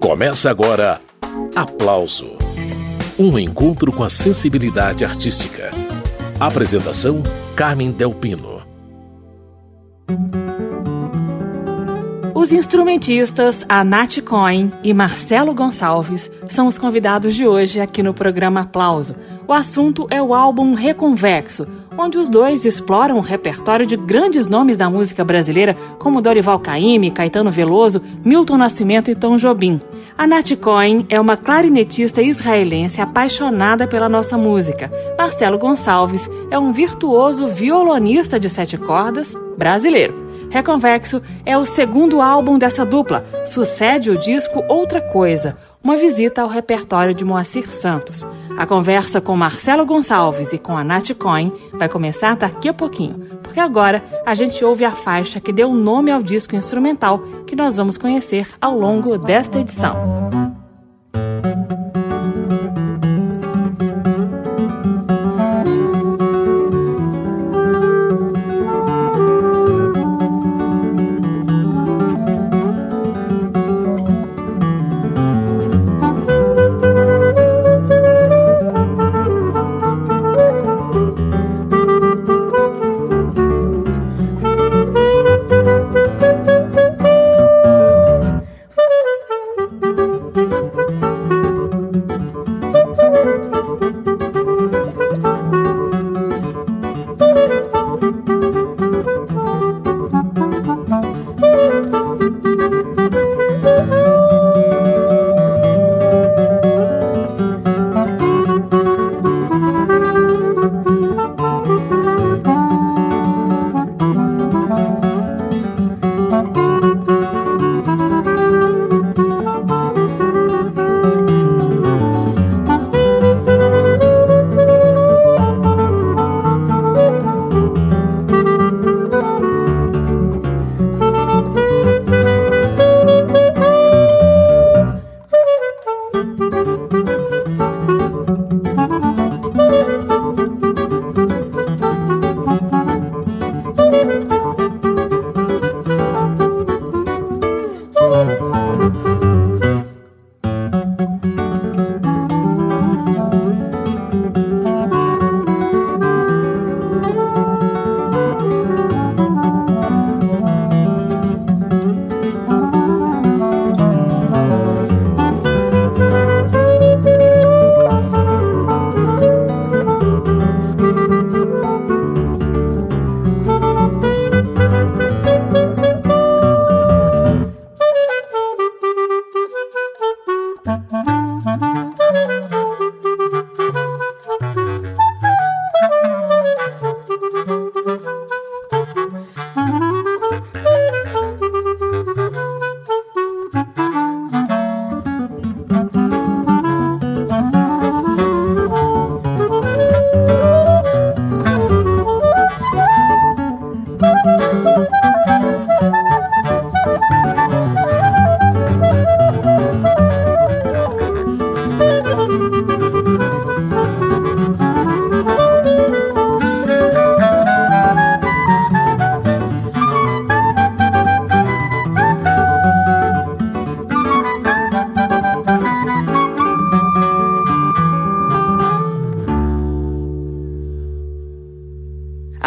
Começa agora Aplauso Um encontro com a sensibilidade artística. Apresentação: Carmen Delpino. Os instrumentistas Anat Cohen e Marcelo Gonçalves são os convidados de hoje aqui no programa Aplauso. O assunto é o álbum Reconvexo, onde os dois exploram o repertório de grandes nomes da música brasileira, como Dorival Caymmi, Caetano Veloso, Milton Nascimento e Tom Jobim. A Nat Cohen é uma clarinetista israelense apaixonada pela nossa música. Marcelo Gonçalves é um virtuoso violonista de sete cordas brasileiro. Reconvexo é o segundo álbum dessa dupla, sucede o disco Outra Coisa, uma visita ao repertório de Moacir Santos. A conversa com Marcelo Gonçalves e com a Nath Cohen vai começar daqui a pouquinho, porque agora a gente ouve a faixa que deu nome ao disco instrumental que nós vamos conhecer ao longo desta edição.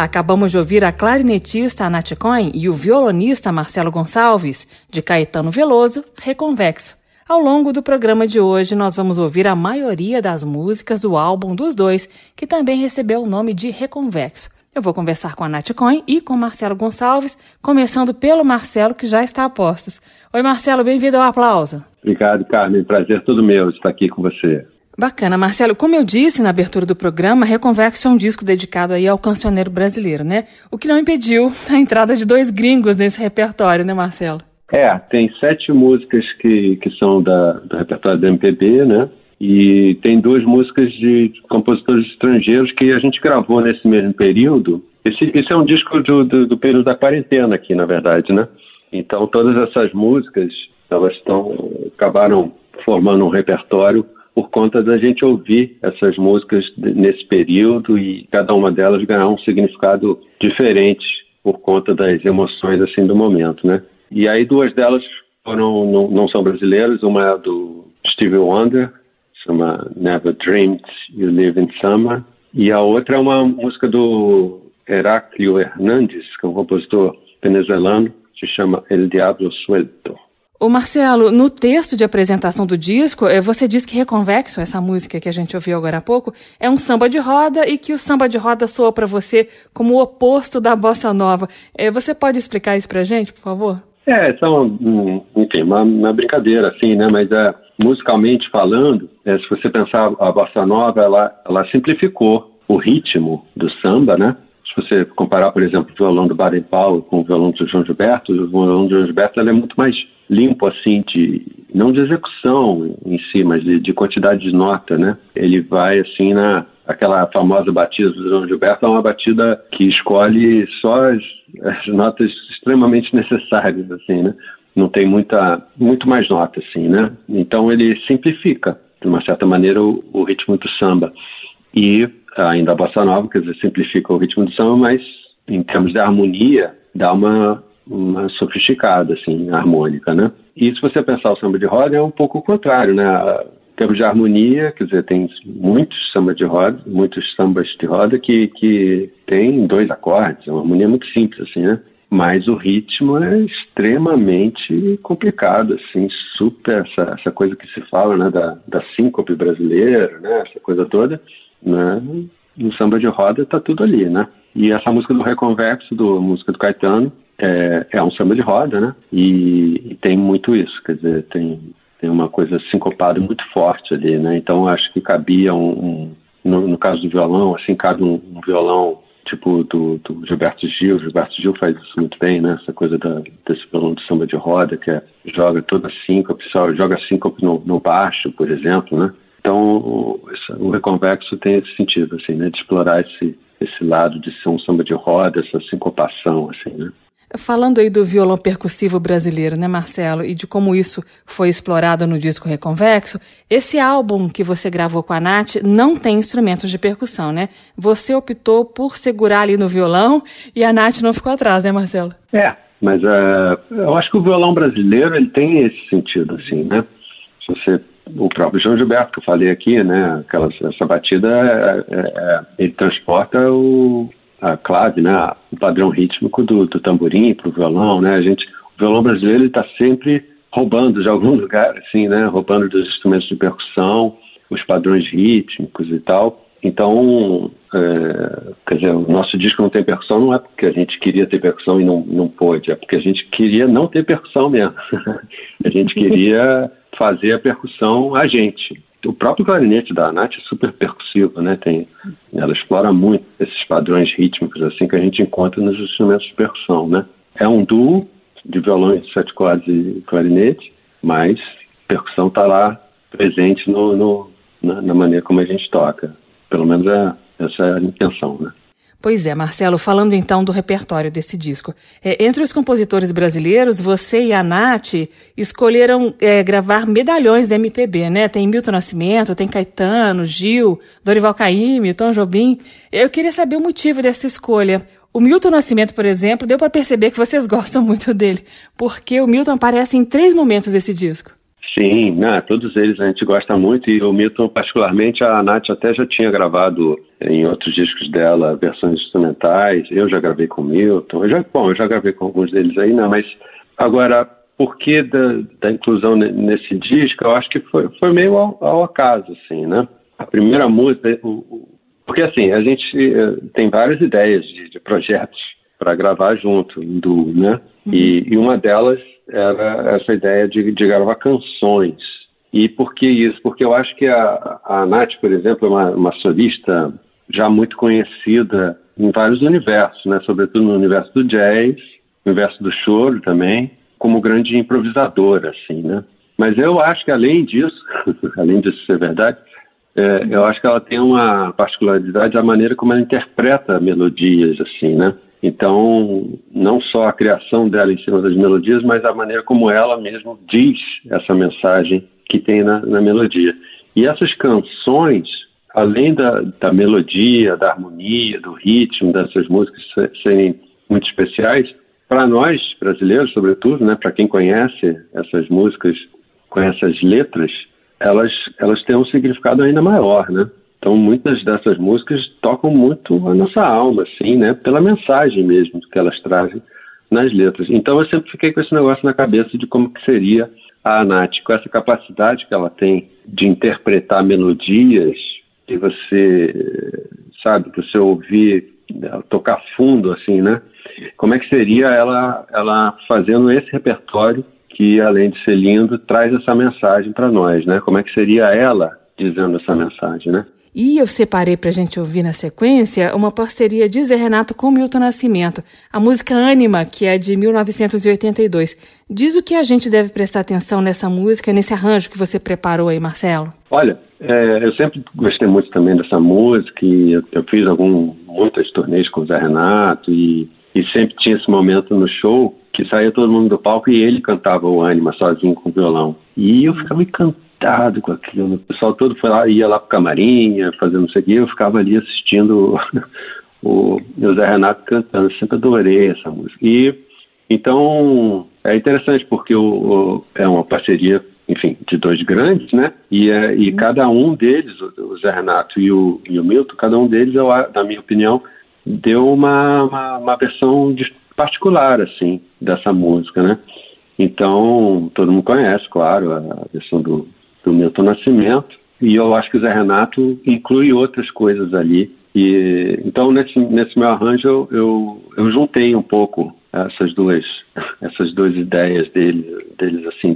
Acabamos de ouvir a clarinetista Anat Cohen e o violonista Marcelo Gonçalves, de Caetano Veloso, Reconvexo. Ao longo do programa de hoje, nós vamos ouvir a maioria das músicas do álbum dos dois, que também recebeu o nome de Reconvexo. Eu vou conversar com a Nath Cohen e com Marcelo Gonçalves, começando pelo Marcelo, que já está a postos. Oi, Marcelo, bem-vindo ao aplauso. Obrigado, Carmen. Prazer todo meu estar aqui com você. Bacana, Marcelo. Como eu disse na abertura do programa, Reconvexo é um disco dedicado aí ao cancioneiro brasileiro, né? O que não impediu a entrada de dois gringos nesse repertório, né, Marcelo? É, tem sete músicas que, que são da, do repertório da MPB, né? E tem duas músicas de compositores estrangeiros que a gente gravou nesse mesmo período. Esse, esse é um disco do, do, do período da quarentena aqui, na verdade, né? Então todas essas músicas, elas estão acabaram formando um repertório por conta da gente ouvir essas músicas nesse período e cada uma delas ganhar um significado diferente por conta das emoções assim do momento, né? E aí duas delas foram, não, não são brasileiros. Uma é do Stevie Wonder, chama Never Dreamed You Live in Summer. E a outra é uma música do Heraclio Hernandes, que é um compositor venezuelano, se chama El Diablo Suelto. O Marcelo, no texto de apresentação do disco, eh, você diz que Reconvexo, essa música que a gente ouviu agora há pouco, é um samba de roda e que o samba de roda soa para você como o oposto da bossa nova. Eh, você pode explicar isso pra gente, por favor? É, são, enfim, uma, uma brincadeira, assim, né? Mas é, musicalmente falando, é, se você pensar a bossa nova, ela, ela simplificou o ritmo do samba, né? Se você comparar, por exemplo, o violão do Baden Powell com o violão do João Gilberto, o violão do João Gilberto é muito mais limpo, assim, de não de execução em si, mas de, de quantidade de nota, né? Ele vai, assim, na aquela famosa batida do João Gilberto, é uma batida que escolhe só as, as notas extremamente necessárias, assim, né? Não tem muita, muito mais nota, assim, né? Então ele simplifica, de uma certa maneira, o, o ritmo do samba. E ainda a bossa nova, quer dizer, simplifica o ritmo do samba, mas em termos de harmonia, dá uma, uma sofisticada, assim, harmônica, né? E se você pensar o samba de roda, é um pouco o contrário, né? Em termos de harmonia, quer dizer, tem muitos sambas de roda, muitos sambas de roda que, que tem dois acordes, é uma harmonia muito simples, assim, né? Mas o ritmo é extremamente complicado, assim, super, essa, essa coisa que se fala, né, da, da síncope brasileira, né, essa coisa toda, né, no samba de roda tá tudo ali, né? E essa música do Reconvexo, do música do Caetano, é, é um samba de roda, né? E, e, tem muito isso, quer dizer, tem, tem uma coisa sincopada muito forte ali, né? Então acho que cabia um, um no, no, caso do violão, assim, cabe um, um violão tipo do, do, Gilberto Gil. Gilberto Gil faz isso muito bem, né? Essa coisa da, desse violão de samba de roda, que é, joga toda síncope, só joga síncope no, no baixo, por exemplo, né? Então, o reconvexo tem esse sentido, assim, né? De explorar esse, esse lado de ser um samba de roda, essa sincopação, assim, né? Falando aí do violão percussivo brasileiro, né, Marcelo, e de como isso foi explorado no disco Reconvexo, esse álbum que você gravou com a Nath não tem instrumentos de percussão, né? Você optou por segurar ali no violão e a Nath não ficou atrás, né, Marcelo? É, mas uh, eu acho que o violão brasileiro ele tem esse sentido, assim, né? Se você o próprio João Gilberto que eu falei aqui, né? Aquela, essa batida, é, é, é ele transporta o, a clave, né, o padrão rítmico do, do tamborim para o violão, né? A gente, o violão brasileiro está sempre roubando de algum lugar, assim, né? Roubando dos instrumentos de percussão, os padrões rítmicos e tal. Então, é, quer dizer, o nosso disco não tem percussão não é porque a gente queria ter percussão e não, não pôde, é porque a gente queria não ter percussão mesmo. a gente queria fazer a percussão a gente o próprio clarinete da Nath é super percussivo, né? Tem, ela explora muito esses padrões rítmicos assim que a gente encontra nos instrumentos de percussão, né? É um duo de violão de sete cordas e clarinete, mas percussão está lá presente no, no na, na, maneira como a gente toca. Pelo menos é, essa é a intenção, né? Pois é, Marcelo, falando então do repertório desse disco. É, entre os compositores brasileiros, você e a Nath escolheram é, gravar medalhões da MPB, né? Tem Milton Nascimento, tem Caetano, Gil, Dorival Caymmi, Tom Jobim. Eu queria saber o motivo dessa escolha. O Milton Nascimento, por exemplo, deu para perceber que vocês gostam muito dele, porque o Milton aparece em três momentos desse disco. Sim, né, todos eles a gente gosta muito e o Milton particularmente, a Nath até já tinha gravado em outros discos dela versões instrumentais, eu já gravei com o Milton, eu já, bom, eu já gravei com alguns deles aí, não, mas agora, por que da, da inclusão nesse disco, eu acho que foi, foi meio ao, ao acaso, assim, né? A primeira música, o, porque assim, a gente eh, tem várias ideias de, de projetos para gravar junto, do, né? E, e uma delas era essa ideia de, de gravar canções. E por que isso? Porque eu acho que a, a Nath, por exemplo, é uma, uma solista já muito conhecida em vários universos, né? sobretudo no universo do jazz, no universo do choro também, como grande improvisadora, assim, né? Mas eu acho que além disso, além disso ser verdade, é, eu acho que ela tem uma particularidade a maneira como ela interpreta melodias, assim, né? Então, não só a criação dela em cima das melodias, mas a maneira como ela mesma diz essa mensagem que tem na, na melodia. E essas canções, além da, da, melodia, da harmonia, do ritmo dessas músicas serem muito especiais, para nós brasileiros, sobretudo, né, para quem conhece essas músicas, conhece as letras, elas elas têm um significado ainda maior, né? Então, muitas dessas músicas tocam muito a nossa alma, assim, né? Pela mensagem mesmo que elas trazem nas letras. Então, eu sempre fiquei com esse negócio na cabeça de como que seria a Nath, com essa capacidade que ela tem de interpretar melodias e você, sabe, você ouvir, tocar fundo, assim, né? Como é que seria ela, ela fazendo esse repertório que, além de ser lindo, traz essa mensagem para nós, né? Como é que seria ela dizendo essa mensagem, né? E eu separei para a gente ouvir na sequência uma parceria de Zé Renato com Milton Nascimento, a música Ânima, que é de 1982. Diz o que a gente deve prestar atenção nessa música, nesse arranjo que você preparou aí, Marcelo. Olha, é, eu sempre gostei muito também dessa música e eu, eu fiz algum, muitas turnês com o Zé Renato e, e sempre tinha esse momento no show que saía todo mundo do palco e ele cantava o Ânima sozinho com o violão. E eu ficava encantado excitado com aquilo. O pessoal todo foi lá, ia lá pro camarim, fazendo isso aqui, eu ficava ali assistindo o, o Zé Renato cantando. Sempre adorei essa música. E então é interessante porque o, o, é uma parceria, enfim, de dois grandes, né? E, é, e uhum. cada um deles, o, Zé Renato e o, e o Milton, cada um deles, eu, na minha opinião, deu uma, uma, uma versão particular, assim, dessa música, né? Então, todo mundo conhece, claro, a versão do, do Milton Nascimento, e eu acho que o Zé Renato inclui outras coisas ali. E, então, nesse, nesse meu arranjo, eu, eu, eu juntei um pouco essas duas, essas duas ideias dele, deles, assim,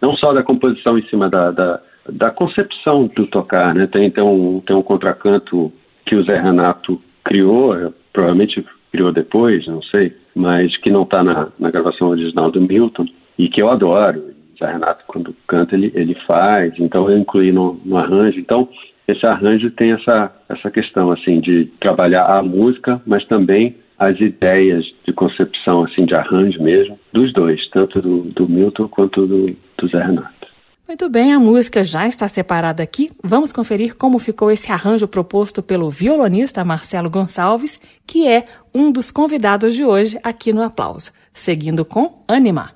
não só da composição em cima da, da, da concepção do tocar, né? Tem, tem, um, tem um contracanto que o Zé Renato criou, provavelmente criou depois, não sei, mas que não está na, na gravação original do Milton, e que eu adoro. Zé Renato, quando canta, ele, ele faz, então eu incluí no, no arranjo. Então, esse arranjo tem essa, essa questão, assim, de trabalhar a música, mas também as ideias de concepção, assim, de arranjo mesmo, dos dois, tanto do, do Milton quanto do, do Zé Renato. Muito bem, a música já está separada aqui. Vamos conferir como ficou esse arranjo proposto pelo violonista Marcelo Gonçalves, que é um dos convidados de hoje aqui no Aplauso. Seguindo com Anima.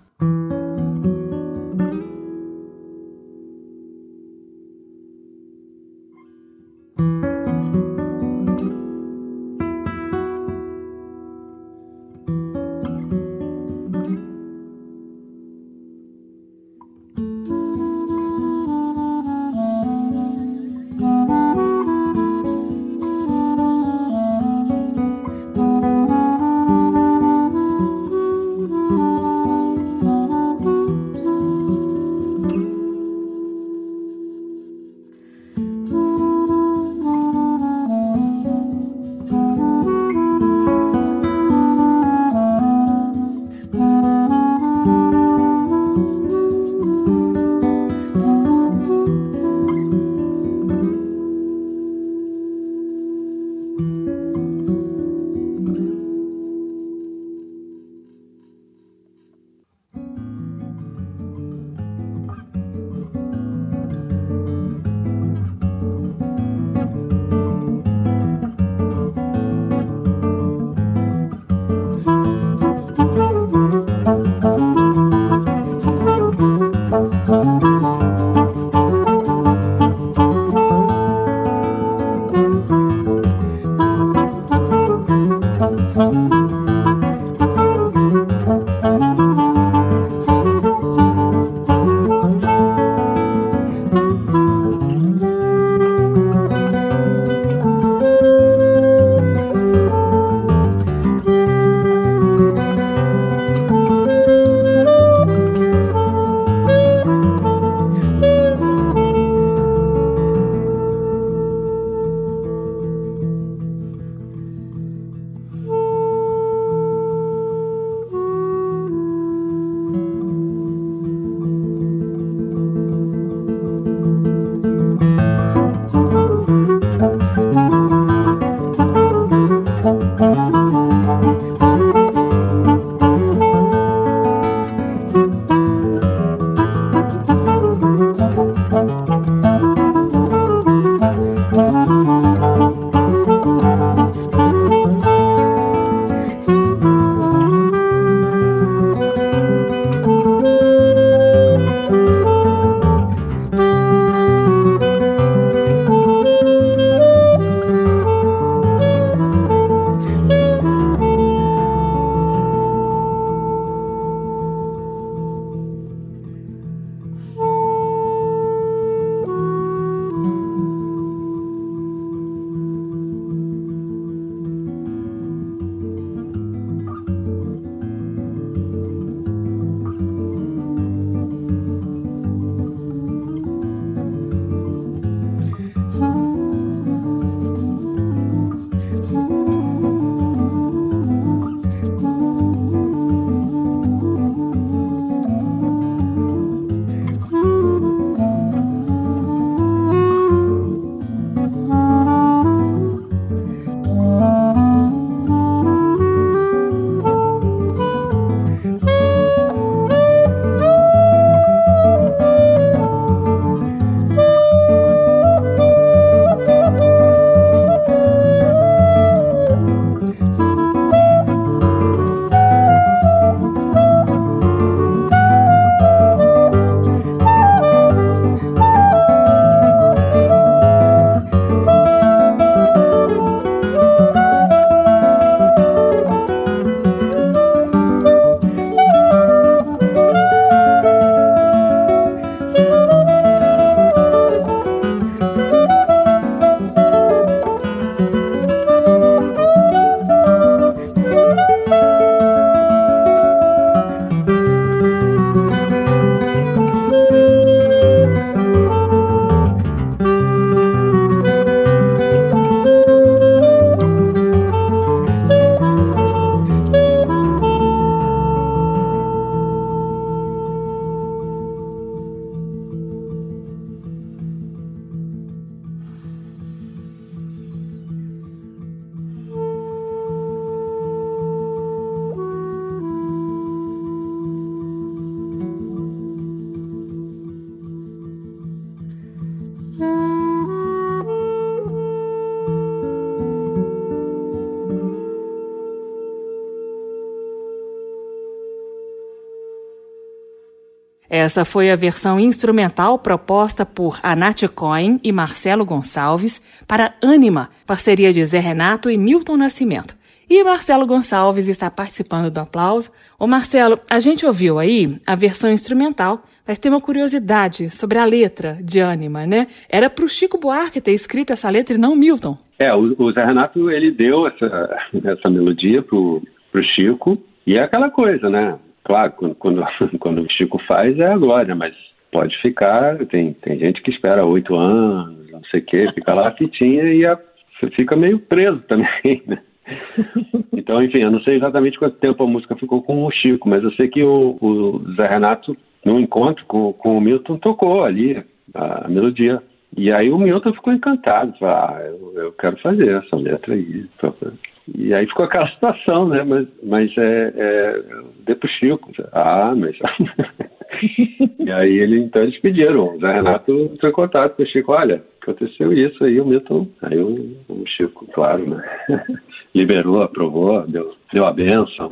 Essa foi a versão instrumental proposta por Anat Cohen e Marcelo Gonçalves para Anima, parceria de Zé Renato e Milton Nascimento. E Marcelo Gonçalves está participando do aplauso. Ô Marcelo, a gente ouviu aí a versão instrumental, mas tem uma curiosidade sobre a letra de Anima, né? Era para o Chico Buarque ter escrito essa letra e não Milton. É, o, o Zé Renato, ele deu essa, essa melodia pro, Chico, e é aquela coisa, né? Claro, quando, quando, quando o Chico faz é a glória, mas pode ficar, tem, tem gente que espera oito anos, não sei o quê, fica lá a fitinha e a, fica meio preso também, né? Então, enfim, eu não sei exatamente quanto tempo a música ficou com o Chico, mas eu sei que o, o Zé Renato, no encontro com, com o Milton, tocou ali a melodia. E aí o Milton ficou encantado, falou, ah, eu, eu quero fazer essa letra aí. E aí ficou aquela situação, né? Mas, mas é, é dei pro Chico. Ah, mas. e aí ele então eles pediram. O Zé Renato entrou em contato com o Chico, olha, aconteceu isso aí, o Milton. Aí o, o Chico, claro, né? Liberou, aprovou, deu, deu a benção.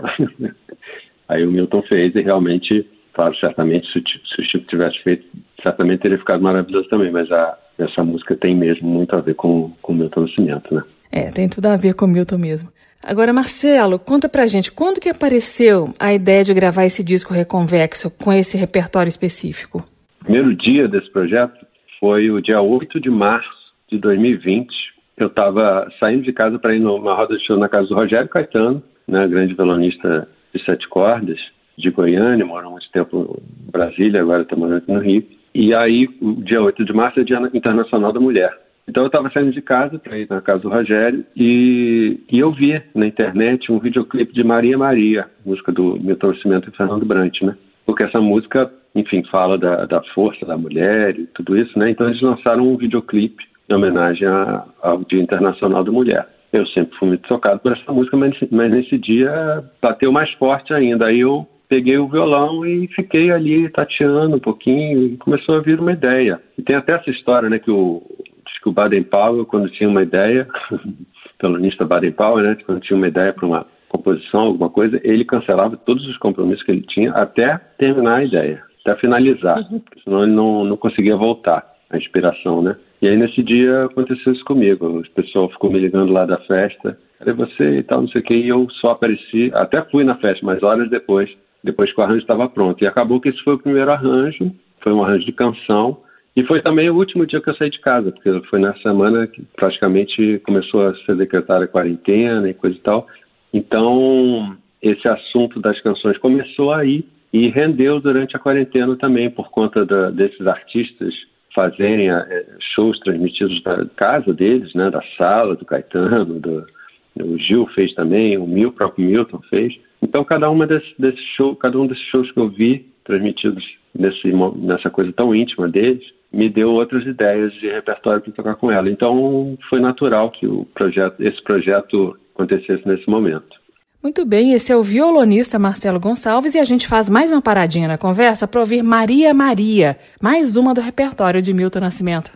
aí o Milton fez e realmente, claro, certamente se, se o Chico tivesse feito, certamente teria ficado maravilhoso também, mas a, essa música tem mesmo muito a ver com, com o Milton Nascimento, né? É, tem tudo a ver com Milton mesmo. Agora, Marcelo, conta pra gente, quando que apareceu a ideia de gravar esse disco Reconvexo com esse repertório específico? O primeiro dia desse projeto foi o dia 8 de março de 2020. Eu estava saindo de casa para ir numa roda de show na casa do Rogério Caetano, né, grande violonista de sete cordas, de Goiânia, morou muito tempo em Brasília, agora está morando aqui no Rio. E aí, o dia 8 de março é o Dia Internacional da Mulher. Então eu estava saindo de casa para ir na casa do Rogério e, e, eu vi na internet um videoclipe de Maria Maria, música do Milton Nascimento e Fernando Brant, né? Porque essa música, enfim, fala da, da força da mulher e tudo isso, né? Então eles lançaram um videoclipe em homenagem ao Dia Internacional da Mulher. Eu sempre fui muito tocado por essa música, mas, mas nesse dia bateu mais forte ainda. Aí eu peguei o violão e fiquei ali tateando um pouquinho e começou a vir uma ideia. E tem até essa história, né, que o que o Baden-Powell, quando tinha uma ideia, violonista Baden-Powell, né, quando tinha uma ideia para uma composição, alguma coisa, ele cancelava todos os compromissos que ele tinha até terminar a ideia, até finalizar, uhum. senão ele não, não conseguia voltar à inspiração, né? E aí nesse dia aconteceu isso comigo, o pessoal ficou me ligando lá da festa, cadê você e tal, não sei o que, e eu só apareci, até fui na festa, mas horas depois, depois que o arranjo estava pronto. E acabou que esse foi o primeiro arranjo, foi um arranjo de canção, e foi também o último dia que eu saí de casa, porque foi na semana que praticamente começou a ser decretada a quarentena e coisa e tal. Então, esse assunto das canções começou aí e rendeu durante a quarentena também, por conta da, desses artistas fazerem é, shows transmitidos da casa deles, né, da sala do Caetano, do, o Gil fez também, o Mil, próprio Milton fez. Então, cada uma desses, desses shows, cada um desses shows que eu vi transmitidos nesse, nessa coisa tão íntima deles, me deu outras ideias de repertório para tocar com ela. Então foi natural que o projeto, esse projeto acontecesse nesse momento. Muito bem, esse é o violonista Marcelo Gonçalves e a gente faz mais uma paradinha na conversa para ouvir Maria Maria, mais uma do repertório de Milton Nascimento.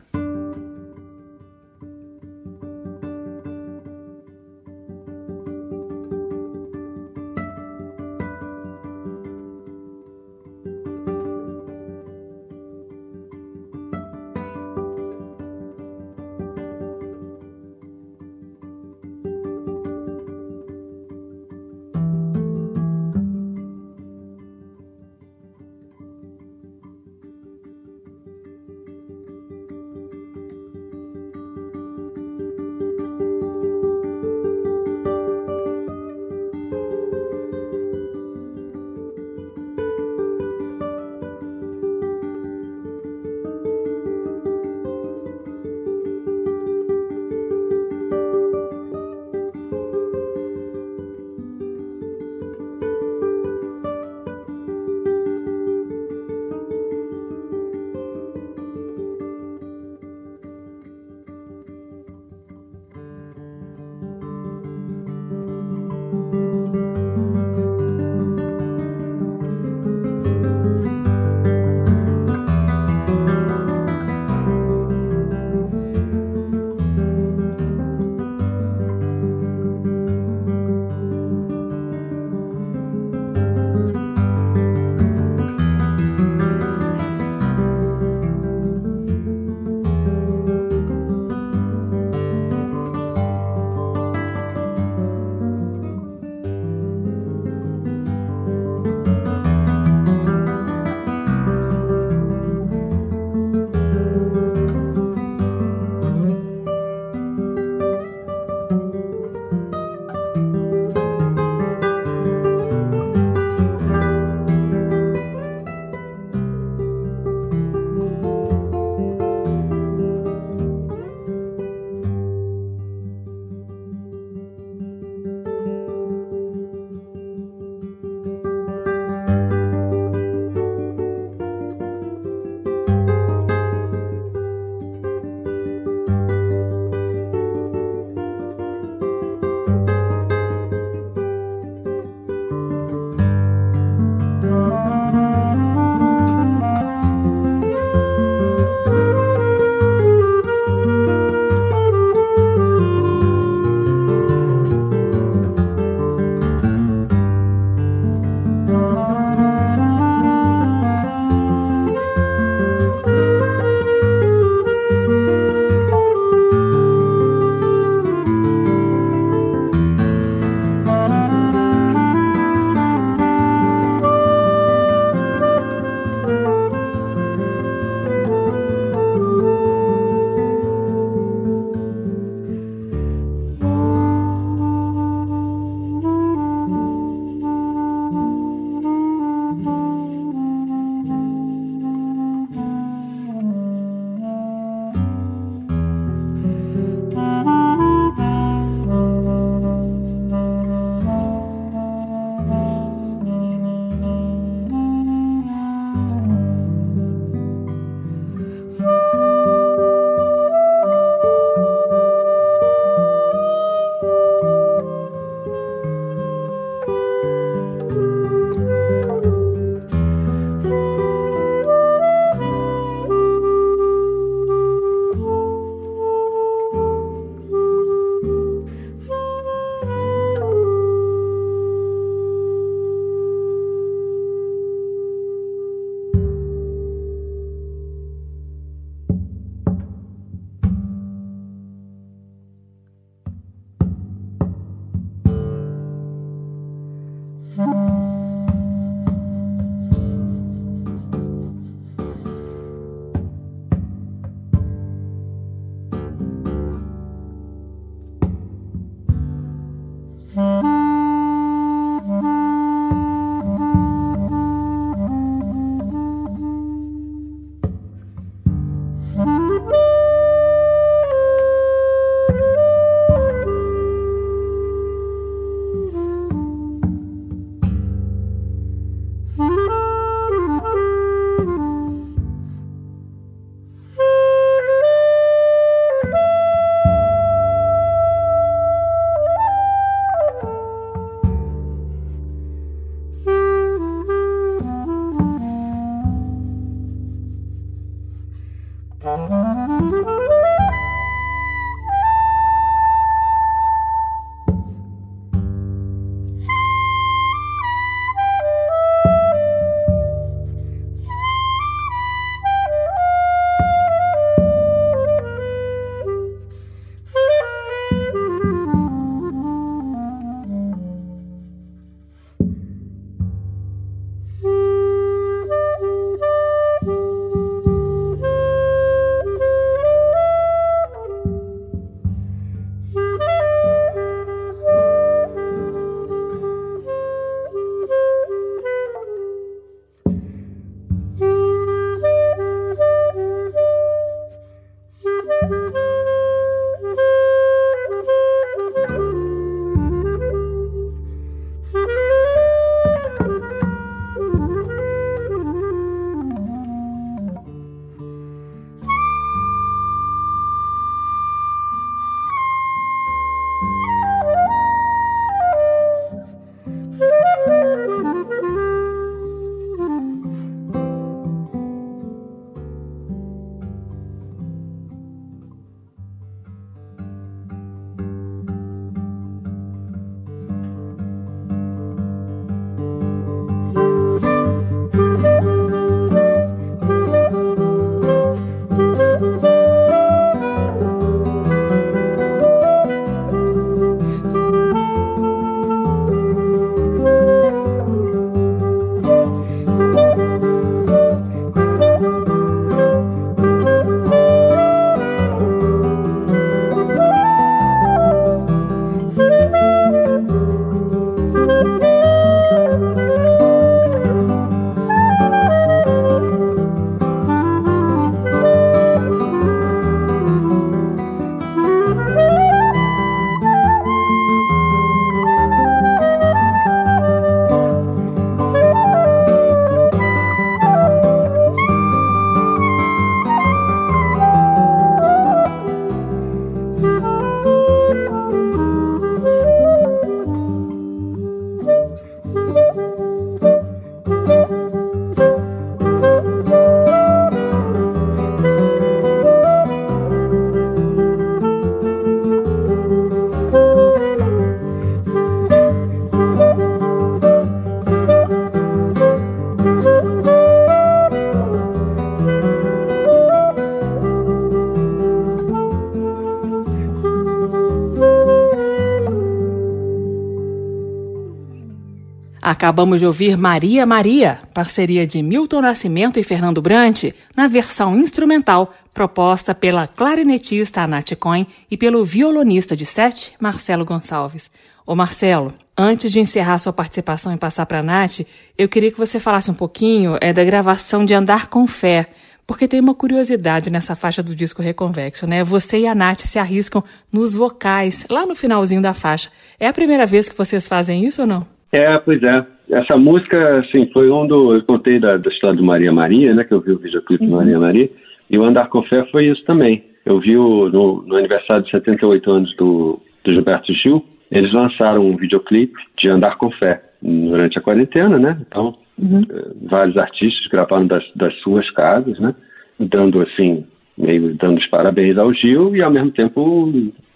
Acabamos de ouvir Maria Maria, parceria de Milton Nascimento e Fernando Brant, na versão instrumental proposta pela clarinetista Anat Coin e pelo violonista de sete, Marcelo Gonçalves. Ô Marcelo, antes de encerrar sua participação e passar para a Nath, eu queria que você falasse um pouquinho é, da gravação de Andar com Fé, porque tem uma curiosidade nessa faixa do disco Reconvexo, né? Você e a Nath se arriscam nos vocais, lá no finalzinho da faixa. É a primeira vez que vocês fazem isso ou não? É, pois é. Essa música, assim, foi um do. Eu contei da, da história do Maria Maria, né? Que eu vi o videoclipe uhum. do Maria Maria. E o Andar com Fé foi isso também. Eu vi o, no, no, aniversário de 78 anos do, do Gilberto Gil, eles lançaram um videoclipe de Andar com Fé durante a quarentena, né? Então, uhum. Eh, vários artistas gravaram das, das suas casas, né? Dando, assim, meio dando os parabéns ao Gil e ao mesmo tempo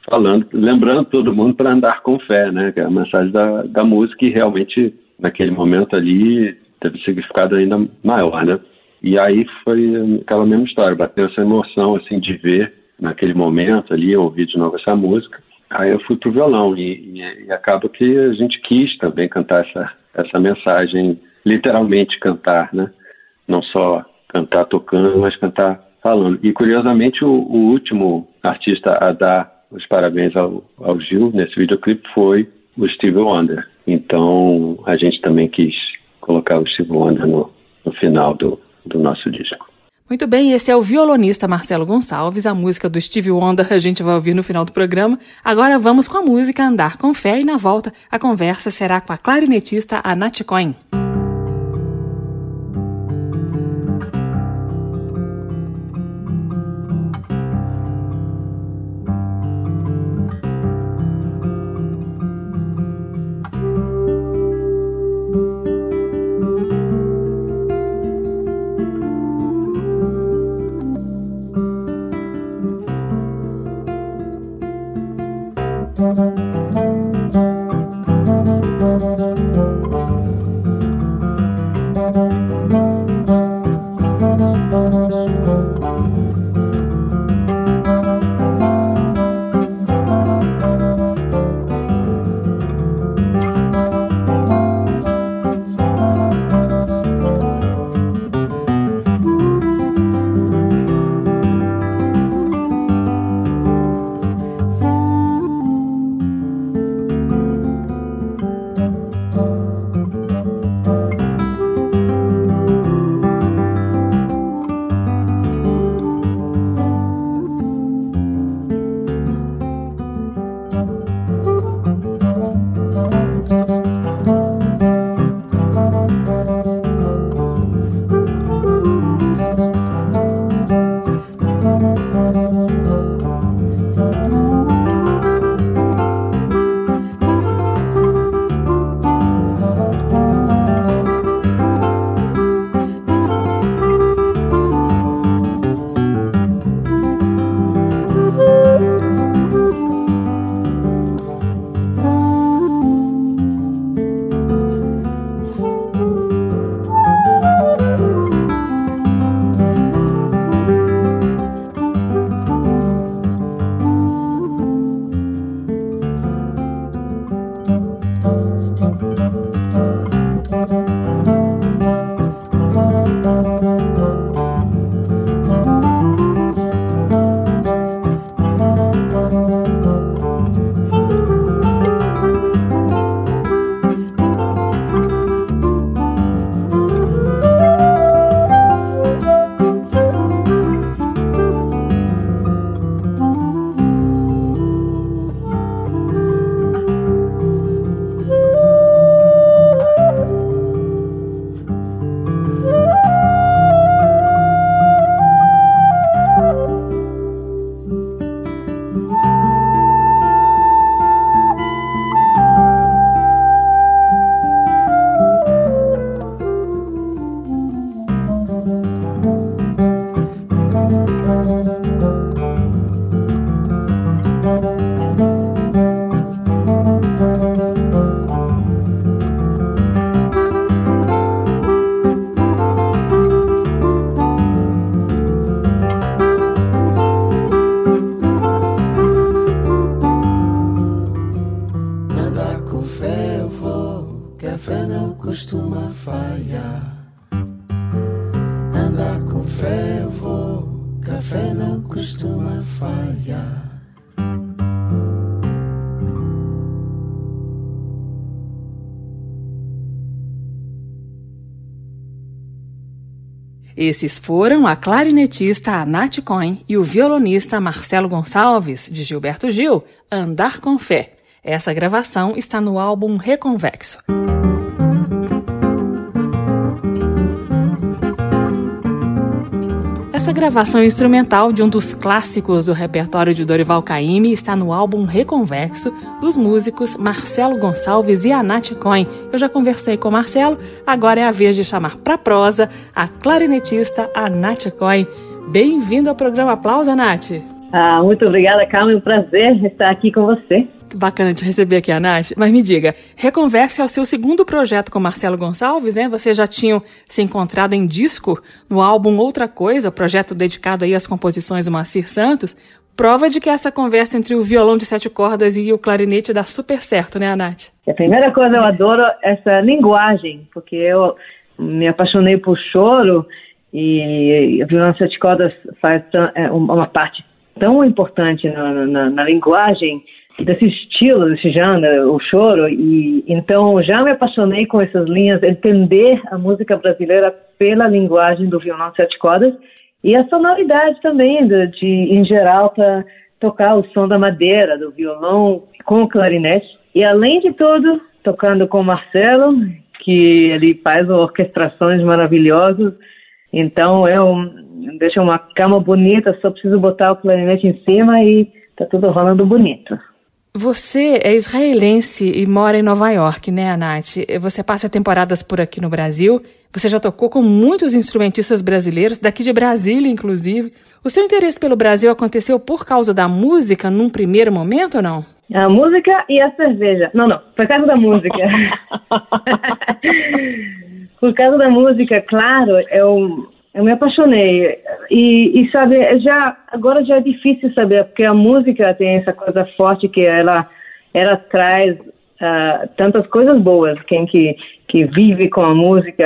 falando, lembrando todo mundo para andar com fé, né? Que é a mensagem da, da música e realmente naquele momento ali teve significado ainda maior, né? E aí foi aquela mesma história, bateu essa emoção assim de ver naquele momento ali, ouvir de novo essa música. Aí eu fui pro violão e, e, e acaba que a gente quis também cantar essa essa mensagem, literalmente cantar, né? Não só cantar tocando, mas cantar falando. E curiosamente o, o último artista a dar os parabéns ao, ao Gil nesse videoclipe foi o Steve Wonder. Então a gente também quis colocar o Steve Wonder no, no final do, do nosso disco. Muito bem, esse é o violonista Marcelo Gonçalves, a música do Steve Wonder a gente vai ouvir no final do programa. Agora vamos com a música Andar com Fé e na volta a conversa será com a clarinetista Anat Coin. Esses foram a clarinetista Nath Cohen e o violonista Marcelo Gonçalves, de Gilberto Gil, Andar com Fé. Essa gravação está no álbum Reconvexo. Gravação instrumental de um dos clássicos do repertório de Dorival Caymmi está no álbum Reconvexo dos músicos Marcelo Gonçalves e Anat Cohen. Eu já conversei com Marcelo, agora é a vez de chamar para prosa a clarinetista Anat Cohen. Bem-vindo ao programa Aplausa, Nath. Ah, muito obrigada, Carmen. É um prazer estar aqui com você. Bacana te receber aqui, Nath. Mas me diga, Reconverse é o seu segundo projeto com Marcelo Gonçalves, né? Vocês já tinham se encontrado em disco no álbum Outra Coisa, projeto dedicado aí às composições do Macir Santos. Prova de que essa conversa entre o violão de sete cordas e o clarinete dá super certo, né, Nath? A primeira coisa, eu adoro essa linguagem, porque eu me apaixonei por choro e o violão de sete cordas faz é, uma parte tão importante na, na, na linguagem desse estilo, desse gênero, o choro, e então já me apaixonei com essas linhas, entender a música brasileira pela linguagem do violão sete cordas e a sonoridade também, de, de em geral, para tocar o som da madeira, do violão com o clarinete. E além de tudo, tocando com o Marcelo, que ele faz orquestrações maravilhosas, então é um, deixa uma cama bonita, só preciso botar o clarinete em cima e tá tudo rolando bonito. Você é israelense e mora em Nova York, né, Nath? Você passa temporadas por aqui no Brasil. Você já tocou com muitos instrumentistas brasileiros, daqui de Brasília, inclusive. O seu interesse pelo Brasil aconteceu por causa da música num primeiro momento ou não? A música e a cerveja. Não, não, por causa da música. por causa da música, claro, eu eu me apaixonei. E, e sabe já agora já é difícil saber porque a música tem essa coisa forte que ela ela traz uh, tantas coisas boas. Quem que que vive com a música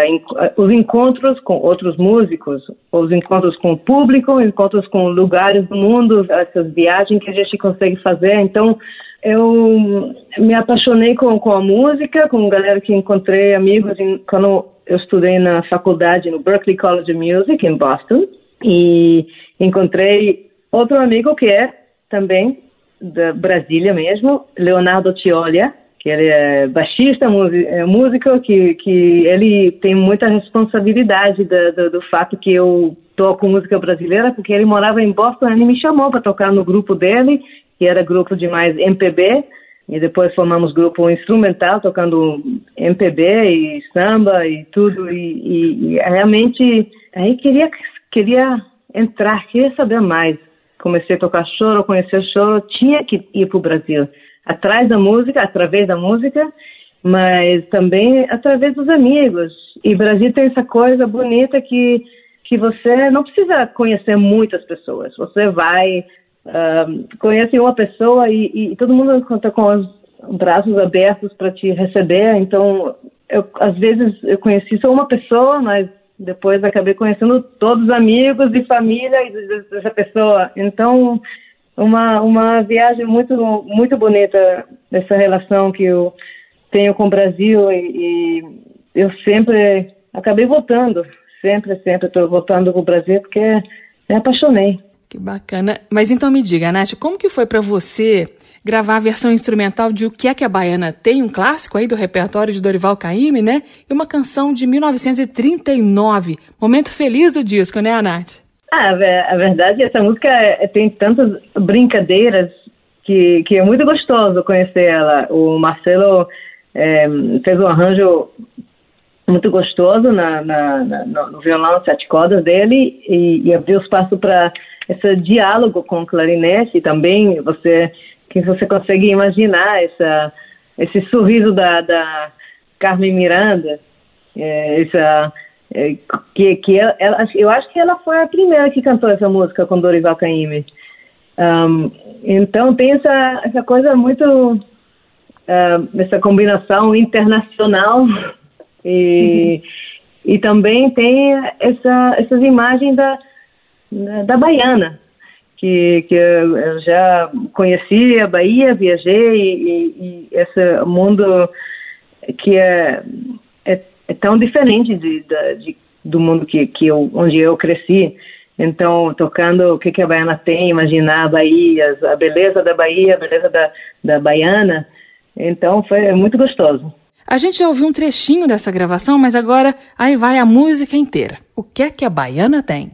os encontros com outros músicos os encontros com o público encontros com lugares do mundo essas viagens que a gente consegue fazer. Então eu me apaixonei com, com a música com galera que encontrei amigos em, quando eu estudei na faculdade no Berklee College of Music em Boston. E encontrei outro amigo que é também da Brasília mesmo, Leonardo Tiolia, que ele é baixista, é músico, que, que ele tem muita responsabilidade do, do, do fato que eu toco música brasileira, porque ele morava em Boston, ele me chamou para tocar no grupo dele, que era grupo de mais MPB, e depois formamos grupo instrumental, tocando MPB e samba e tudo. E, e, e realmente aí queria, queria entrar, queria saber mais. Comecei a tocar choro, conhecer choro, tinha que ir para o Brasil. Atrás da música, através da música, mas também através dos amigos. E Brasil tem essa coisa bonita que, que você não precisa conhecer muitas pessoas. Você vai, conhece uma pessoa e, e todo mundo está com os braços abertos para te receber. Então, eu, às vezes eu conheci só uma pessoa, mas depois acabei conhecendo todos os amigos e família dessa pessoa. Então, uma uma viagem muito muito bonita dessa relação que eu tenho com o Brasil e, e eu sempre acabei voltando, sempre sempre estou voltando para o Brasil porque me apaixonei. Que bacana. Mas então me diga, Nath, como que foi para você gravar a versão instrumental de O que é que a Baiana tem, um clássico aí do repertório de Dorival Caymmi, né? E uma canção de 1939, momento feliz do disco, né, Nath? Ah, a verdade, essa música é, tem tantas brincadeiras que, que é muito gostoso conhecer ela. O Marcelo é, fez um arranjo muito gostoso na, na, na, no violão sete cordas dele e, e abriu espaço para esse diálogo com o clarinete também você que você consegue imaginar essa esse sorriso da, da Carmen Miranda é, essa é, que que ela, ela, eu acho que ela foi a primeira que cantou essa música com Dorival Caymmi um, então tem essa essa coisa muito uh, essa combinação internacional e uhum. e também tem essa essas imagens da da baiana, que, que eu já conheci a Bahia, viajei e, e esse mundo que é, é, tão diferente de, de, do mundo que, que eu, onde eu cresci. Então, tocando o que, que a baiana tem, imaginar a Bahia, a beleza da Bahia, a beleza da, da baiana. Então, foi muito gostoso. A gente já ouviu um trechinho dessa gravação, mas agora aí vai a música inteira. O que é que a baiana tem?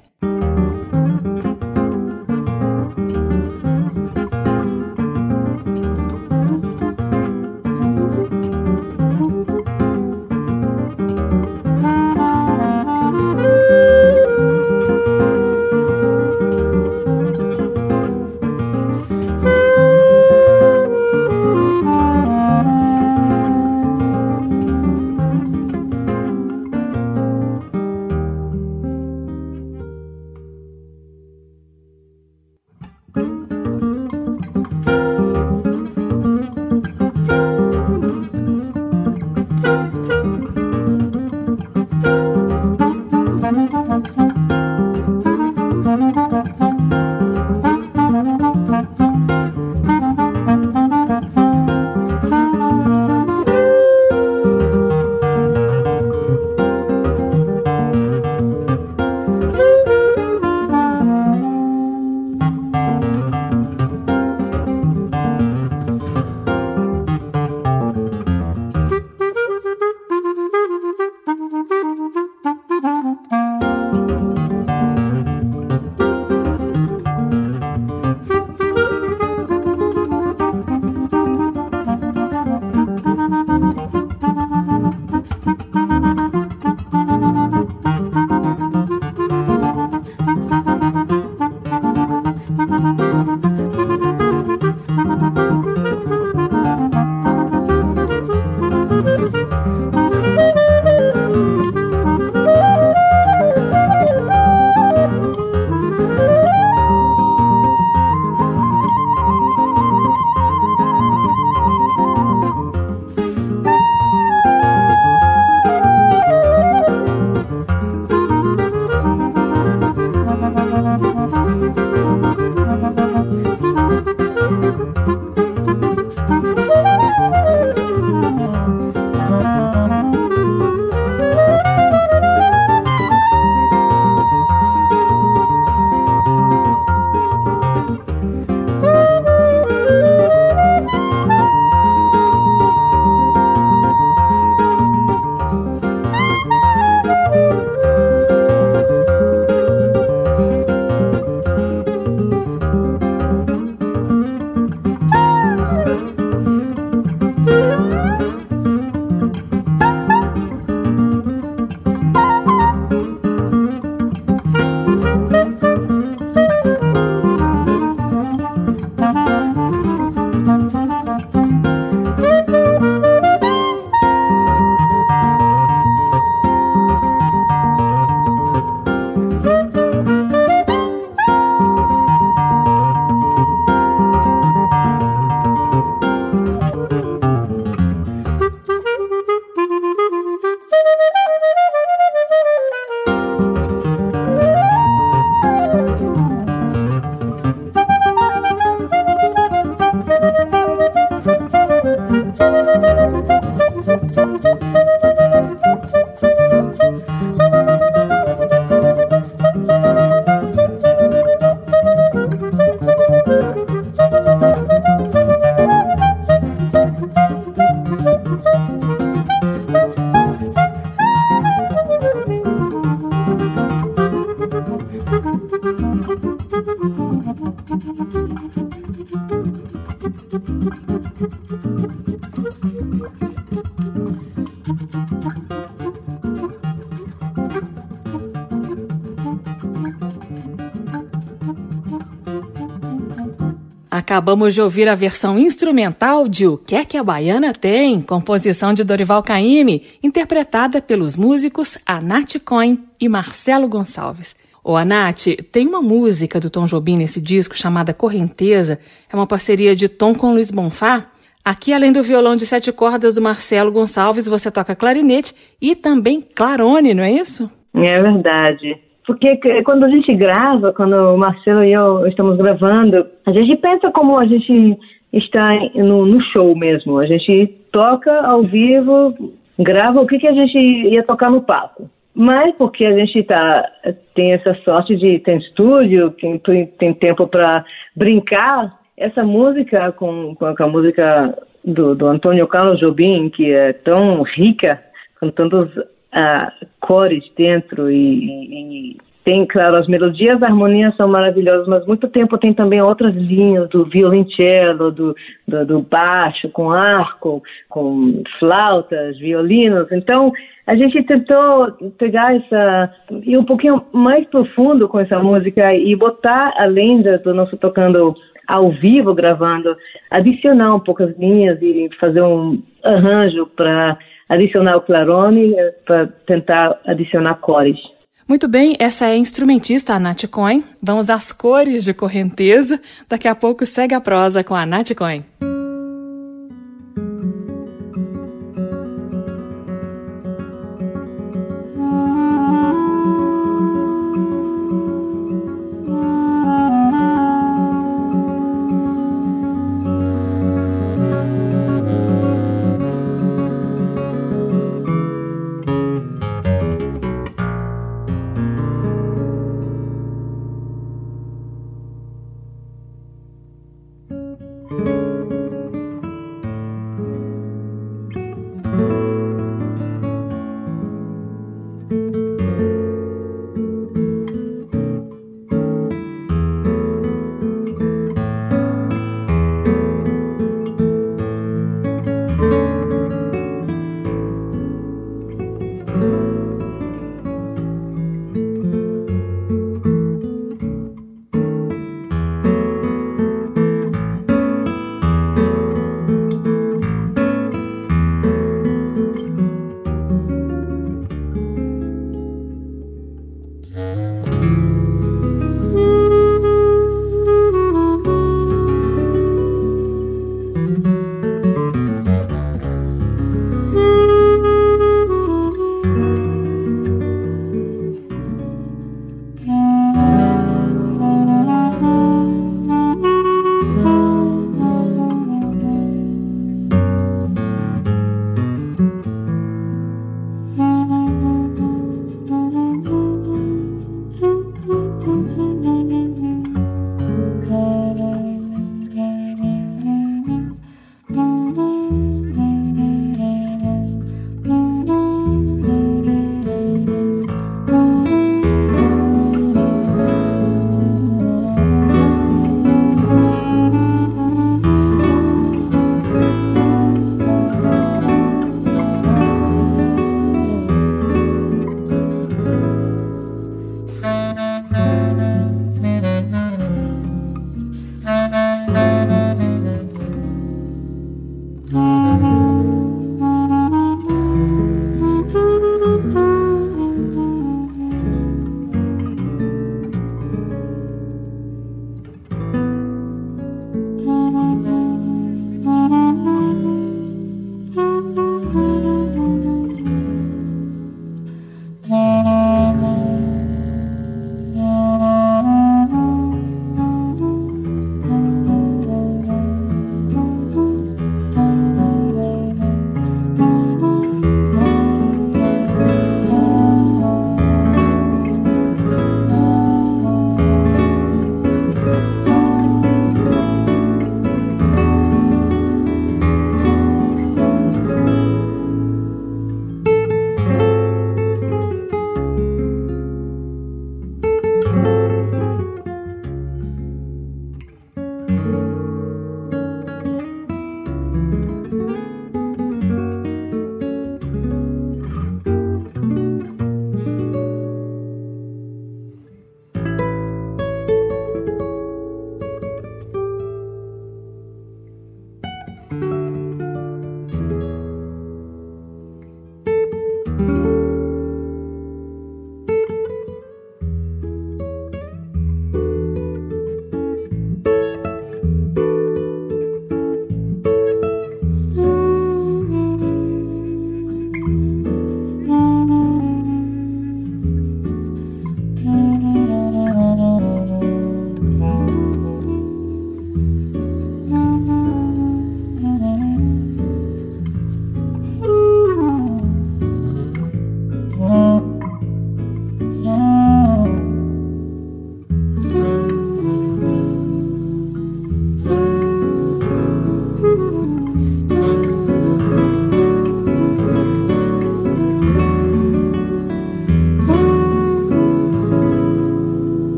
Acabamos de ouvir a versão instrumental de O que é que a Baiana tem, composição de Dorival Caymmi, interpretada pelos músicos Anat Coin e Marcelo Gonçalves. Ô, Anat, tem uma música do Tom Jobim nesse disco chamada Correnteza, é uma parceria de Tom com Luiz Bonfá. Aqui, além do violão de sete cordas do Marcelo Gonçalves, você toca clarinete e também clarone, não é isso? É verdade. Porque quando a gente grava, quando o Marcelo e eu estamos gravando, a gente pensa como a gente está no, no show mesmo. A gente toca ao vivo, grava o que, que a gente ia tocar no palco. Mas porque a gente tá, tem essa sorte de ter estúdio, tem, tem tempo para brincar, essa música com, com a música do, do Antônio Carlos Jobim, que é tão rica, com tantos uh, cores dentro e, e, tem, claro, as melodias, as harmonias são maravilhosas, mas muito tempo tem também outras linhas do violoncelo, do, do, do baixo, com arco, com flautas, violinos. Então, a gente tentou pegar essa ir um pouquinho mais profundo com essa música e botar além do nosso tocando ao vivo gravando, adicionar um poucas linhas e fazer um arranjo para adicionar o clarone, para tentar adicionar cores. Muito bem, essa é a instrumentista a Nath Cohen. Vamos às cores de correnteza. Daqui a pouco segue a prosa com a Nath Cohen.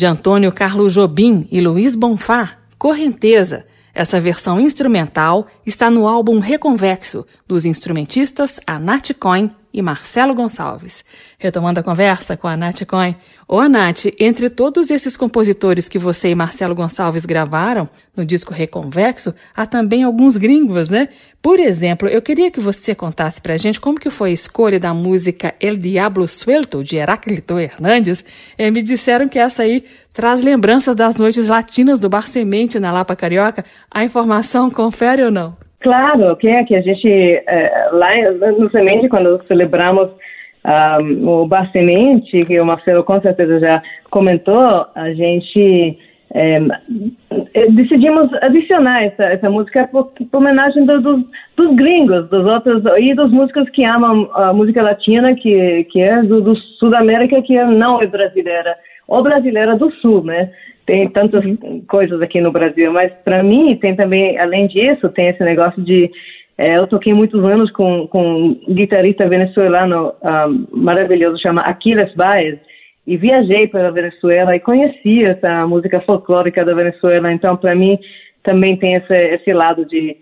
De Antônio Carlos Jobim e Luiz Bonfá, Correnteza. Essa versão instrumental está no álbum Reconvexo, dos instrumentistas Anat Coin e Marcelo Gonçalves. Retomando a conversa com a Nath Coin. Ô, Nath, entre todos esses compositores que você e Marcelo Gonçalves gravaram no disco Reconvexo, há também alguns gringos, né? Por exemplo, eu queria que você contasse pra gente como que foi a escolha da música El Diablo Suelto, de Heráclito Hernandes. É, me disseram que essa aí traz lembranças das noites latinas do Bar Semente na Lapa Carioca. A informação confere ou não? Claro, que é que a gente, é, lá no Semente, quando celebramos um, o Bar Semente, que o Marcelo com certeza já comentou, a gente é, decidimos adicionar essa, essa música por, por homenagem do, do, dos gringos, dos outros, e dos músicos que amam a música latina, que, que é do, do Sul-América, que não é brasileira, ou brasileira do Sul, né? Tem tantas coisas aqui no Brasil, mas para mim tem também, além disso, tem esse negócio de é, eu toquei muitos anos com, com um guitarrista venezuelano um, ah, maravilhoso, chama Aquiles Baez, e viajei pela Venezuela e conheci essa música folclórica da Venezuela, então para mim também tem esse, esse lado de,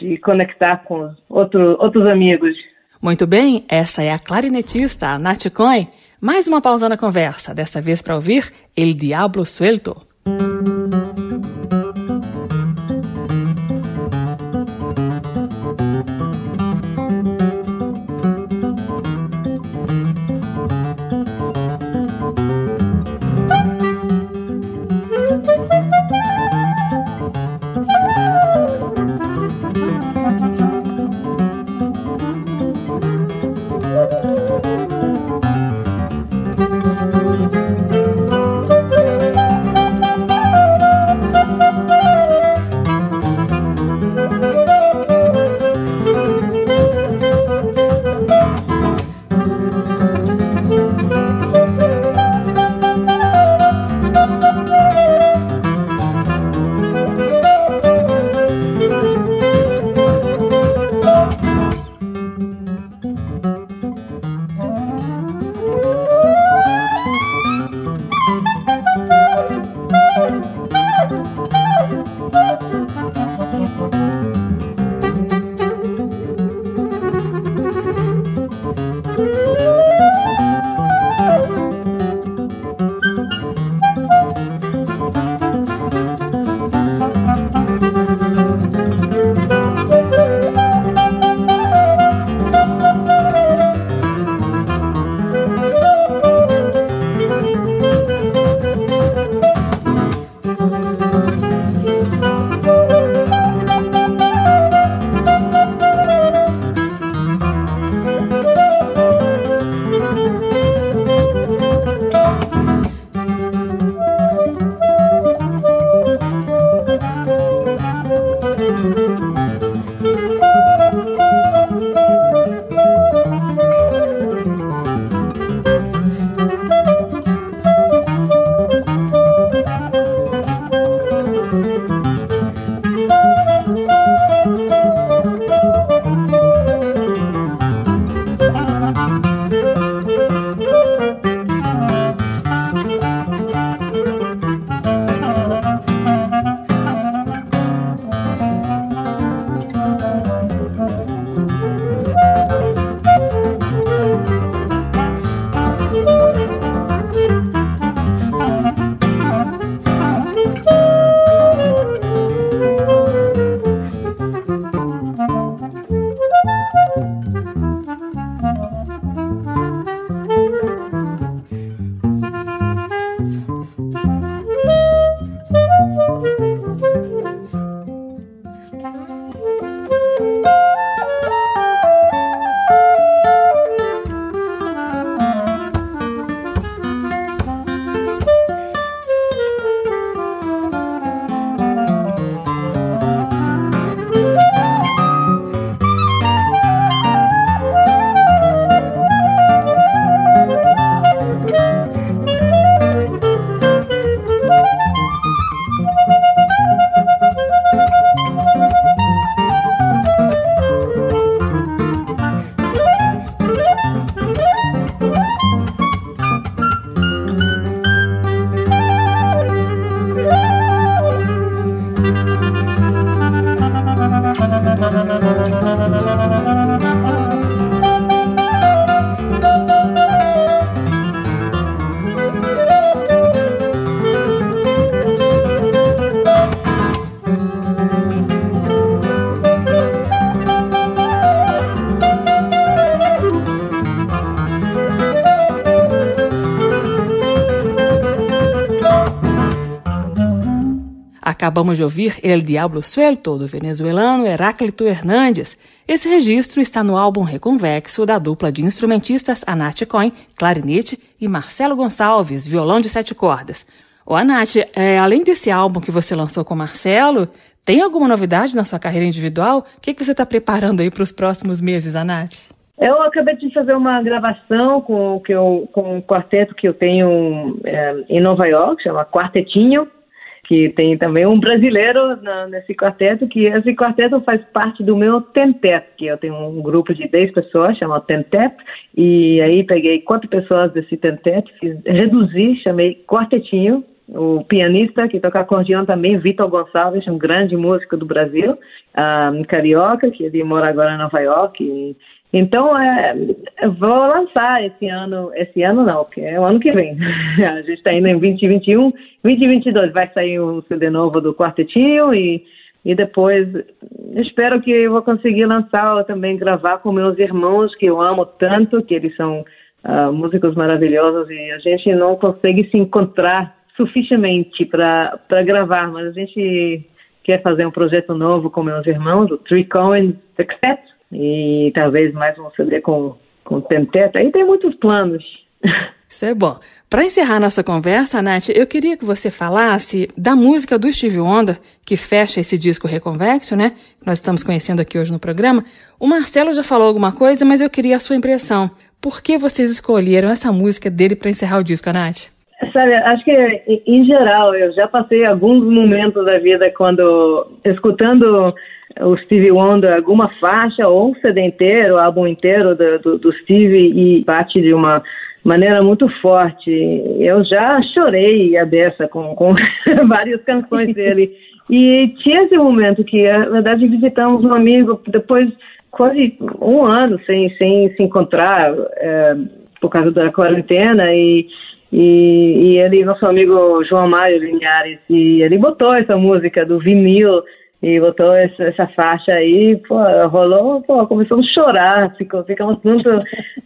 de conectar com outro, outros amigos. Muito bem, essa é a clarinetista, a Nath Coin. Mais uma pausa na conversa, dessa vez para ouvir El Diablo Suelto. Música Acabamos de ouvir El Diablo Suelto, do venezuelano Heráclito Hernandes. Esse registro está no álbum Reconvexo da dupla de instrumentistas Anat Coin, clarinete, e Marcelo Gonçalves, violão de sete cordas. Ô, Anat, é, além desse álbum que você lançou com Marcelo, tem alguma novidade na sua carreira individual? O que, que você está preparando aí para os próximos meses, Anat? Eu acabei de fazer uma gravação com, que eu, com um quarteto que eu tenho é, em Nova York, chama Quartetinho, que tem também um brasileiro na, nesse quarteto, que esse quarteto faz parte do meu Tentep, que eu tenho um grupo de 10 pessoas, chama Tentep, e aí peguei quatro pessoas desse Tentep, fiz, reduzi, chamei Quartetinho, o pianista que toca acordeão também, Vitor Gonçalves, um grande músico do Brasil, um, carioca, que ele mora agora em Nova York, e então, é, vou lançar esse ano, esse ano não, porque é o ano que vem. A gente está indo em 2021, 2022 vai sair um CD novo do Quartetinho e, e depois espero que eu vou conseguir lançar ou também gravar com meus irmãos que eu amo tanto, que eles são uh, músicos maravilhosos e a gente não consegue se encontrar suficientemente para gravar, mas a gente quer fazer um projeto novo com meus irmãos, o Three Cohen Sextet, e talvez mais um CD com, com Tenteta. Aí tem muitos planos. Isso é bom. Para encerrar nossa conversa, Nath, eu queria que você falasse da música do Steve Wonder, que fecha esse disco Reconvexo, né? Nós estamos conhecendo aqui hoje no programa. O Marcelo já falou alguma coisa, mas eu queria a sua impressão. Por que vocês escolheram essa música dele para encerrar o disco, Nath? Sabe, acho que em geral eu já passei alguns momentos da vida quando escutando o Steve Wonder alguma faixa ou um CD inteiro, o álbum inteiro do, do, do Steve e bate de uma maneira muito forte. Eu já chorei a beça com, com várias canções dele. E tinha esse momento que, na verdade, visitamos um amigo depois quase um ano sem, sem se encontrar é, por causa da quarentena e, e, e ele, nosso amigo João Mário Linhares, e ele botou essa música do vinil e botou essa, essa, faixa aí, pô, rolou, pô, começamos a chorar, ficou, ficamos tanto,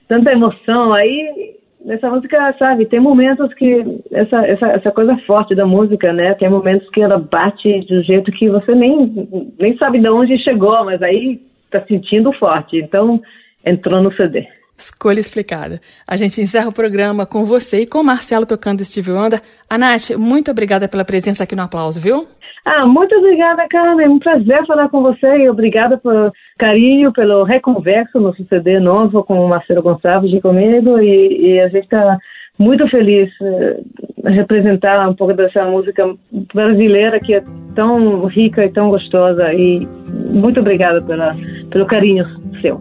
tanta emoção. Aí, nessa música, sabe, tem momentos que, essa, essa, essa coisa forte da música, né, tem momentos que ela bate de um jeito que você nem, nem sabe de onde chegou, mas aí tá sentindo forte, então entrou no CD. Escolha explicada. A gente encerra o programa com você e com Marcelo tocando Steve Wonder. Anath, muito obrigada pela presença aqui no Aplauso, viu? Ah, muito obrigada, Carmen. Um prazer falar com você e obrigada pelo carinho, pelo reconverso no CD novo com o Marcelo Gonçalves e comigo. E, e a gente está muito feliz uh, representar um pouco dessa música brasileira que é tão rica e tão gostosa. E muito obrigada pela, pelo carinho seu.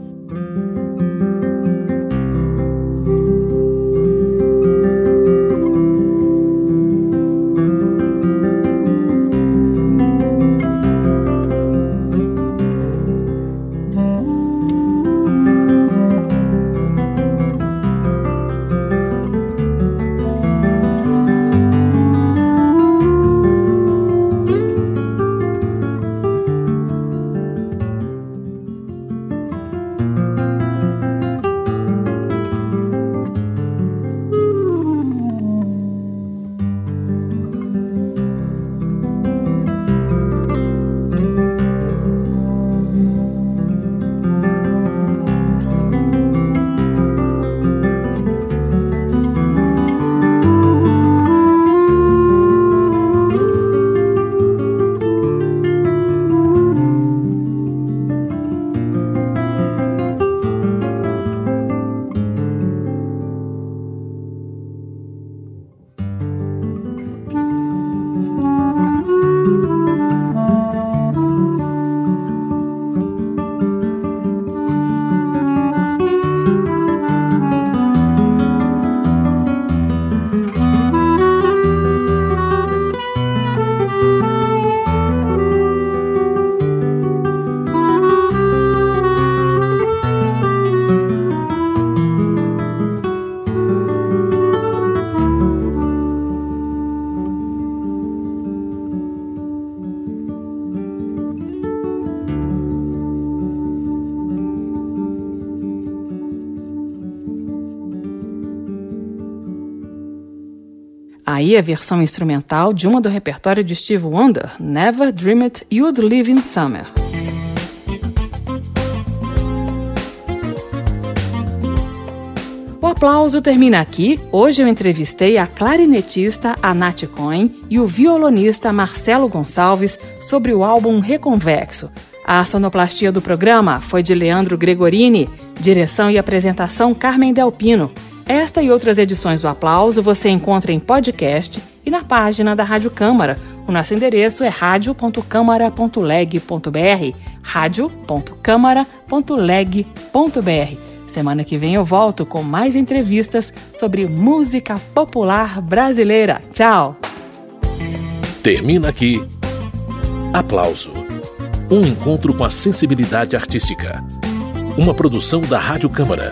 A versão instrumental de uma do repertório de Steve Wonder, Never Dream It You'd Live in Summer. O aplauso termina aqui. Hoje eu entrevistei a clarinetista Anat Cohen e o violonista Marcelo Gonçalves sobre o álbum Reconvexo. A sonoplastia do programa foi de Leandro Gregorini, direção e apresentação Carmen Delpino. Esta e outras edições do Aplauso você encontra em podcast e na página da Rádio Câmara. O nosso endereço é radio.câmara.leg.br, radio.câmara.leg.br. Semana que vem eu volto com mais entrevistas sobre música popular brasileira. Tchau! Termina aqui. Aplauso. Um encontro com a sensibilidade artística. Uma produção da Rádio Câmara,